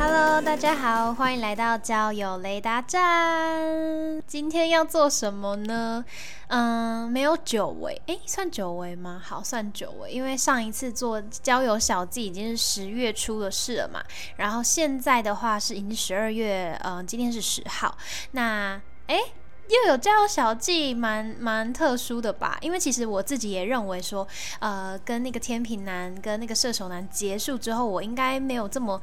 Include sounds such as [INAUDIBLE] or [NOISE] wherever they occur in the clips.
Hello，大家好，欢迎来到交友雷达站。今天要做什么呢？嗯，没有久违，诶，算久违吗？好，算久违，因为上一次做交友小记已经是十月初的事了嘛。然后现在的话是已经十二月，嗯，今天是十号。那，诶，又有交友小记，蛮蛮特殊的吧？因为其实我自己也认为说，呃，跟那个天平男跟那个射手男结束之后，我应该没有这么。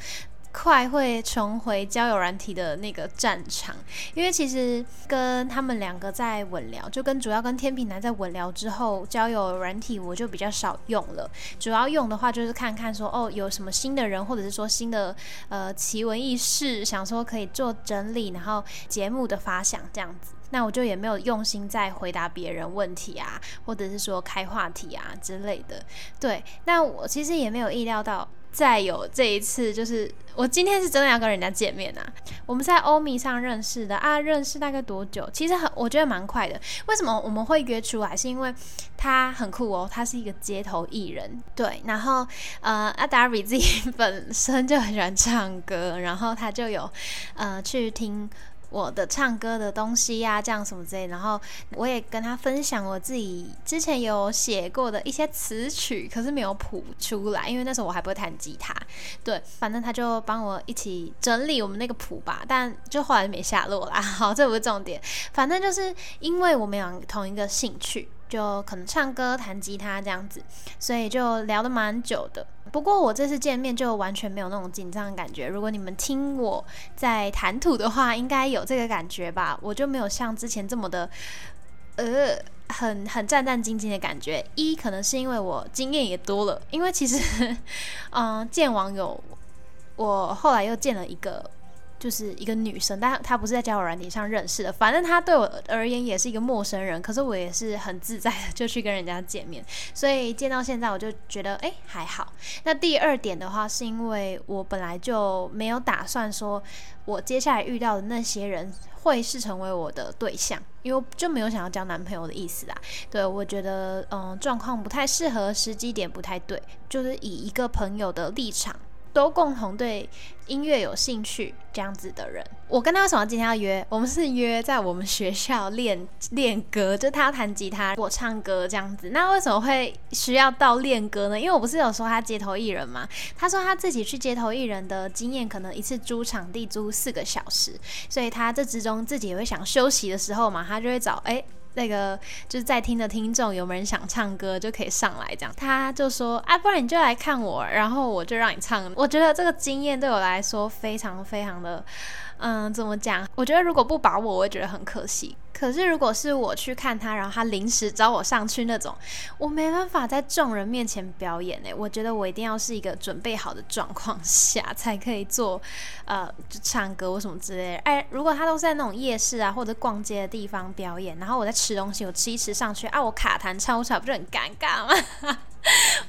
快会重回交友软体的那个战场，因为其实跟他们两个在稳聊，就跟主要跟天平男在稳聊之后，交友软体我就比较少用了。主要用的话就是看看说哦有什么新的人，或者是说新的呃奇闻异事，想说可以做整理，然后节目的发想这样子。那我就也没有用心在回答别人问题啊，或者是说开话题啊之类的。对，那我其实也没有意料到。再有这一次，就是我今天是真的要跟人家见面啊！我们在欧米上认识的啊，认识大概多久？其实很，我觉得蛮快的。为什么我们会约出来？是因为他很酷哦，他是一个街头艺人，对。然后呃，阿达比自己 [LAUGHS] 本身就很喜欢唱歌，然后他就有呃去听。我的唱歌的东西呀，这样什么之类，然后我也跟他分享我自己之前有写过的一些词曲，可是没有谱出来，因为那时候我还不会弹吉他。对，反正他就帮我一起整理我们那个谱吧，但就后来没下落啦。[LAUGHS] 好，这不是重点，反正就是因为我们有同一个兴趣。就可能唱歌、弹吉他这样子，所以就聊得蛮久的。不过我这次见面就完全没有那种紧张的感觉。如果你们听我在谈吐的话，应该有这个感觉吧？我就没有像之前这么的，呃，很很战战兢兢的感觉。一可能是因为我经验也多了，因为其实，嗯，[LAUGHS] 见网友，我后来又见了一个。就是一个女生，但她不是在交友软体上认识的。反正她对我而言也是一个陌生人，可是我也是很自在的就去跟人家见面。所以见到现在，我就觉得哎还好。那第二点的话，是因为我本来就没有打算说，我接下来遇到的那些人会是成为我的对象，因为就没有想要交男朋友的意思啦。对我觉得嗯状况不太适合，时机点不太对，就是以一个朋友的立场。都共同对音乐有兴趣这样子的人，我跟他为什么今天要约？我们是约在我们学校练练歌，就他弹吉他，我唱歌这样子。那为什么会需要到练歌呢？因为我不是有说他街头艺人嘛，他说他自己去街头艺人的经验，可能一次租场地租四个小时，所以他这之中自己也会想休息的时候嘛，他就会找哎。那个就是在听的听众，有没有人想唱歌就可以上来这样。他就说啊，不然你就来看我，然后我就让你唱。我觉得这个经验对我来说非常非常的。嗯，怎么讲？我觉得如果不把我，我会觉得很可惜。可是如果是我去看他，然后他临时找我上去那种，我没办法在众人面前表演诶。我觉得我一定要是一个准备好的状况下才可以做，呃，就唱歌或什么之类的。哎，如果他都是在那种夜市啊或者逛街的地方表演，然后我在吃东西，我吃一吃上去啊，我卡弹唱不出来，不就很尴尬吗？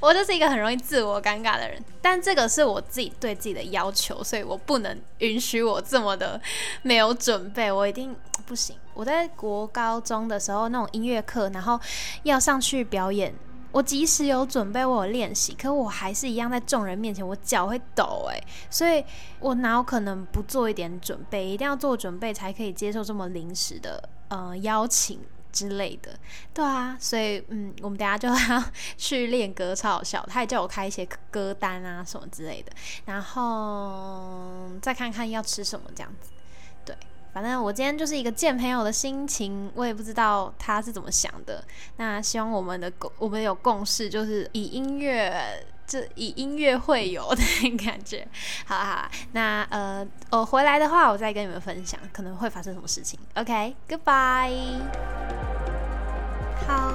我就是一个很容易自我尴尬的人，但这个是我自己对自己的要求，所以我不能允许我这么的没有准备，我一定不行。我在国高中的时候那种音乐课，然后要上去表演，我即使有准备，我有练习，可我还是一样在众人面前，我脚会抖诶，所以我哪有可能不做一点准备？一定要做准备才可以接受这么临时的呃邀请。之类的，对啊，所以嗯，我们等下就要去练歌，超好笑。他也叫我开一些歌单啊什么之类的，然后再看看要吃什么这样子。反正我今天就是一个见朋友的心情，我也不知道他是怎么想的。那希望我们的共我们有共识，就是以音乐。这以音乐会有的感觉，好好，那呃，我回来的话，我再跟你们分享可能会发生什么事情。OK，Goodbye。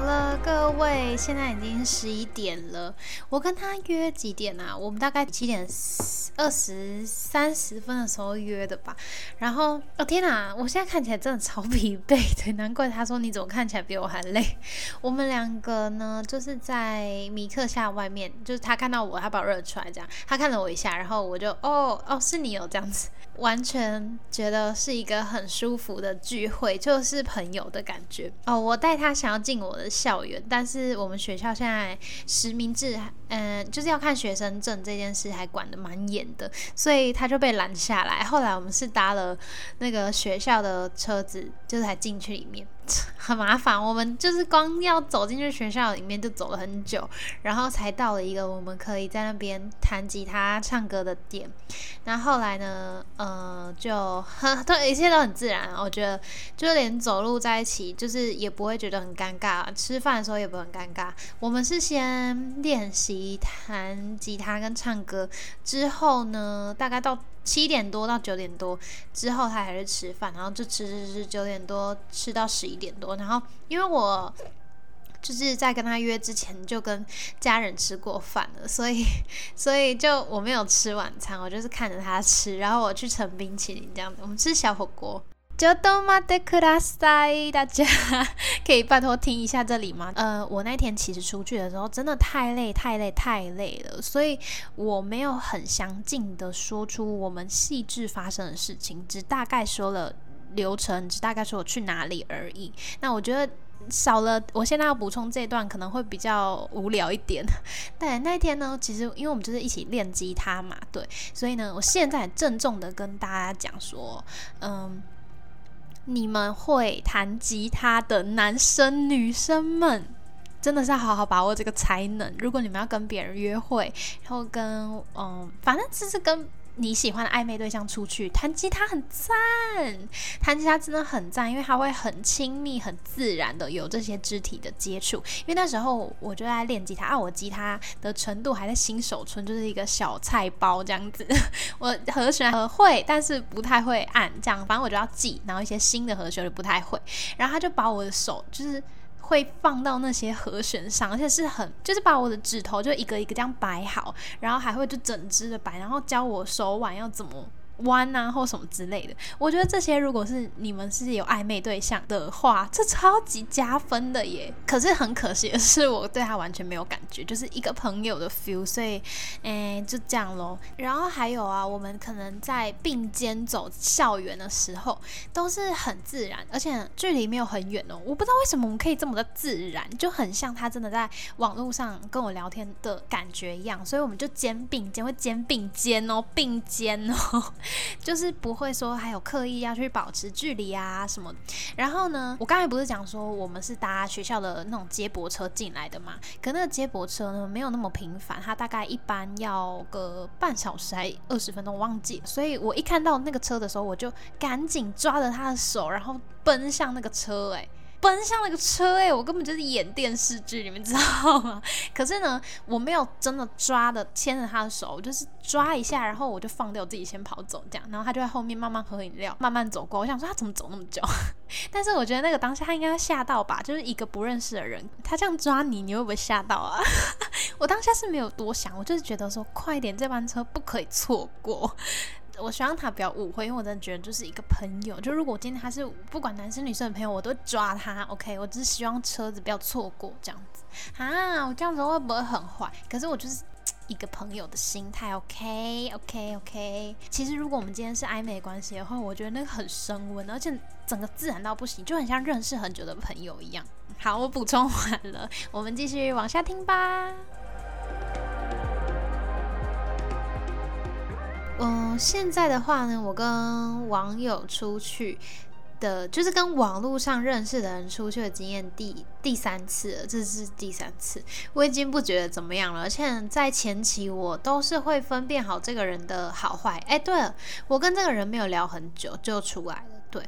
好了，各位，现在已经十一点了。我跟他约几点啊？我们大概七点二十三十分的时候约的吧。然后，哦天哪，我现在看起来真的超疲惫的，难怪他说你怎么看起来比我还累。我们两个呢，就是在米克夏外面，就是他看到我，他把我认出来，这样他看了我一下，然后我就哦哦是你哦这样子。完全觉得是一个很舒服的聚会，就是朋友的感觉哦。我带他想要进我的校园，但是我们学校现在实名制，嗯，就是要看学生证这件事还管得蛮严的，所以他就被拦下来。后来我们是搭了那个学校的车子，就是才进去里面。[LAUGHS] 很麻烦，我们就是光要走进去学校里面就走了很久，然后才到了一个我们可以在那边弹吉他、唱歌的点。那后来呢，呃，就很都一切都很自然。我觉得，就连走路在一起，就是也不会觉得很尴尬。吃饭的时候也不会很尴尬。我们是先练习弹吉他跟唱歌，之后呢，大概到。七点多到九点多之后，他还是吃饭，然后就吃吃吃，九点多吃到十一点多。然后因为我就是在跟他约之前就跟家人吃过饭了，所以 [LAUGHS] 所以就我没有吃晚餐，我就是看着他吃，然后我去盛冰淇淋这样子，我们吃小火锅。就多玛德克拉塞，大家 [LAUGHS] 可以拜托听一下这里吗？呃，我那天其实出去的时候真的太累、太累、太累了，所以我没有很详尽的说出我们细致发生的事情，只大概说了流程，只大概说我去哪里而已。那我觉得少了，我现在要补充这段可能会比较无聊一点。[LAUGHS] 但那天呢，其实因为我们就是一起练吉他嘛，对，所以呢，我现在郑重的跟大家讲说，嗯。你们会弹吉他的男生女生们，真的是要好好把握这个才能。如果你们要跟别人约会，然后跟嗯，反正就是跟。你喜欢的暧昧对象出去弹吉他很赞，弹吉他真的很赞，因为他会很亲密、很自然的有这些肢体的接触。因为那时候我就在练吉他，啊，我吉他的程度还在新手村，就是一个小菜包这样子。[LAUGHS] 我和弦和会，但是不太会按，这样反正我就要记，然后一些新的和弦就不太会。然后他就把我的手就是。会放到那些和弦上，而且是很，就是把我的指头就一个一个这样摆好，然后还会就整只的摆，然后教我手腕要怎么。弯啊，或什么之类的，我觉得这些如果是你们是有暧昧对象的话，这超级加分的耶。可是很可惜的是，我对他完全没有感觉，就是一个朋友的 feel，所以，诶，就这样咯。然后还有啊，我们可能在并肩走校园的时候，都是很自然，而且距离没有很远哦。我不知道为什么我们可以这么的自然，就很像他真的在网络上跟我聊天的感觉一样，所以我们就肩并肩，会肩并肩哦，并肩哦。就是不会说还有刻意要去保持距离啊什么，然后呢，我刚才不是讲说我们是搭学校的那种接驳车进来的嘛？可那个接驳车呢没有那么频繁，它大概一般要个半小时还二十分钟，忘记。所以我一看到那个车的时候，我就赶紧抓着他的手，然后奔向那个车，哎。奔向那个车哎，我根本就是演电视剧，你们知道吗？[LAUGHS] 可是呢，我没有真的抓的牵着他的手，就是抓一下，然后我就放掉自己先跑走这样，然后他就在后面慢慢喝饮料，慢慢走过。我想说他怎么走那么久？[LAUGHS] 但是我觉得那个当下他应该吓到吧，就是一个不认识的人，他这样抓你，你会不会吓到啊？[LAUGHS] 我当下是没有多想，我就是觉得说快点，这班车不可以错过。我希望他不要误会，因为我真的觉得就是一个朋友。就如果今天他是不管男生女生的朋友，我都抓他。OK，我只是希望车子不要错过这样子啊。我这样子会不会很坏？可是我就是一个朋友的心态。OK，OK，OK。其实如果我们今天是暧昧关系的话，我觉得那个很升温，而且整个自然到不行，就很像认识很久的朋友一样。好，我补充完了，我们继续往下听吧。嗯，现在的话呢，我跟网友出去的，就是跟网络上认识的人出去的经验第第三次了，这是第三次，我已经不觉得怎么样了。而且在前期，我都是会分辨好这个人的好坏。哎，对了，我跟这个人没有聊很久就出来了，对。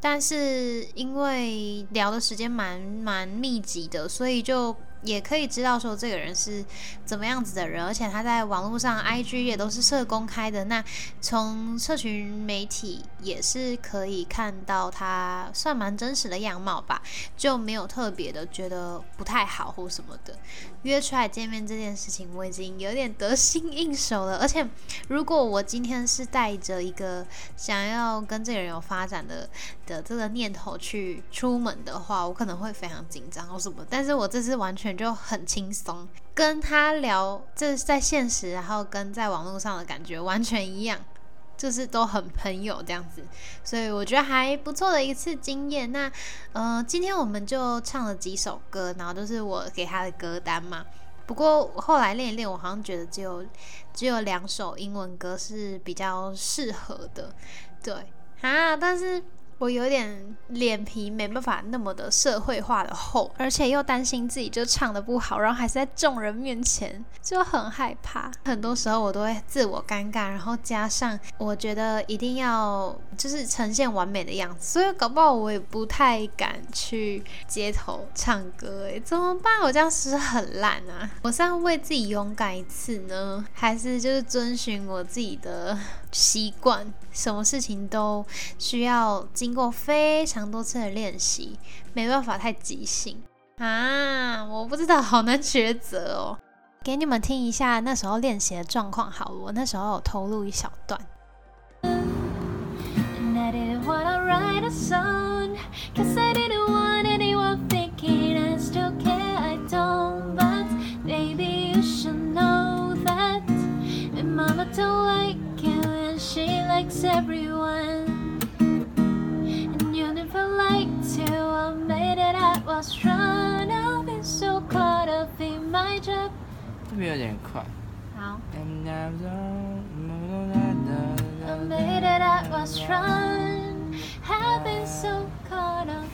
但是因为聊的时间蛮蛮密集的，所以就。也可以知道说这个人是怎么样子的人，而且他在网络上 IG 也都是设公开的。那从社群媒体也是可以看到他算蛮真实的样貌吧，就没有特别的觉得不太好或什么的。约出来见面这件事情，我已经有点得心应手了。而且如果我今天是带着一个想要跟这个人有发展的的这个念头去出门的话，我可能会非常紧张或什么。但是我这次完全。就很轻松，跟他聊，这是在现实，然后跟在网络上的感觉完全一样，就是都很朋友这样子，所以我觉得还不错的一次经验。那呃，今天我们就唱了几首歌，然后都是我给他的歌单嘛。不过后来练一练，我好像觉得只有只有两首英文歌是比较适合的，对啊，但是。我有点脸皮没办法那么的社会化的厚，而且又担心自己就唱的不好，然后还是在众人面前，就很害怕。很多时候我都会自我尴尬，然后加上我觉得一定要就是呈现完美的样子，所以搞不好我也不太敢去街头唱歌。诶，怎么办？我这样是不是很烂啊？我是要为自己勇敢一次呢，还是就是遵循我自己的习惯？什么事情都需要经过非常多次的练习，没办法太即兴啊！我不知道，好难抉择哦。给你们听一下那时候练习的状况，好，我那时候有偷录一小段。likes everyone And you never liked to admit that I was wrong I've been so caught up in my job 这边有点快好 Admit that I was wrong I've been so caught up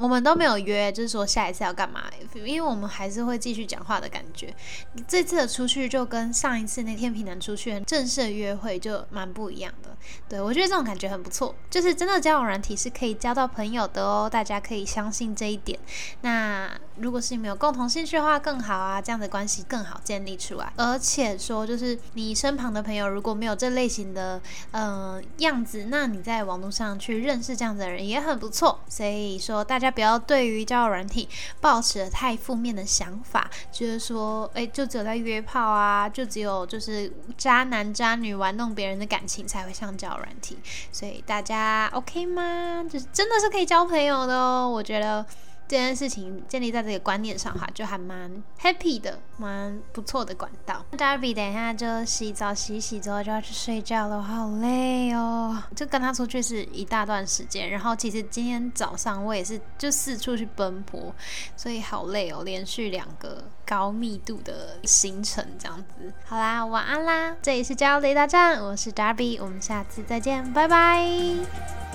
我们都没有约，就是说下一次要干嘛？因为我们还是会继续讲话的感觉。这次的出去就跟上一次那天平南出去正式的约会就蛮不一样的。对我觉得这种感觉很不错，就是真的交友软体是可以交到朋友的哦，大家可以相信这一点。那如果是你们有共同兴趣的话更好啊，这样的关系更好建立出来。而且说就是你身旁的朋友如果没有这类型的嗯样子，那你在网络上去认识这样的人也很不错。所以说大家。不要对于交友软体抱持太负面的想法，就是说，哎，就只有在约炮啊，就只有就是渣男渣女玩弄别人的感情才会上交软体，所以大家 OK 吗？就是真的是可以交朋友的哦，我觉得。这件事情建立在这个观念上哈，就还蛮 happy 的，蛮不错的管道。Darby 等一下就洗澡洗洗之后就要去睡觉了，好累哦。就跟他出去是一大段时间，然后其实今天早上我也是就四处去奔波，所以好累哦，连续两个高密度的行程这样子。好啦，晚安啦，这里是交雷大站，我是 Darby，我们下次再见，拜拜。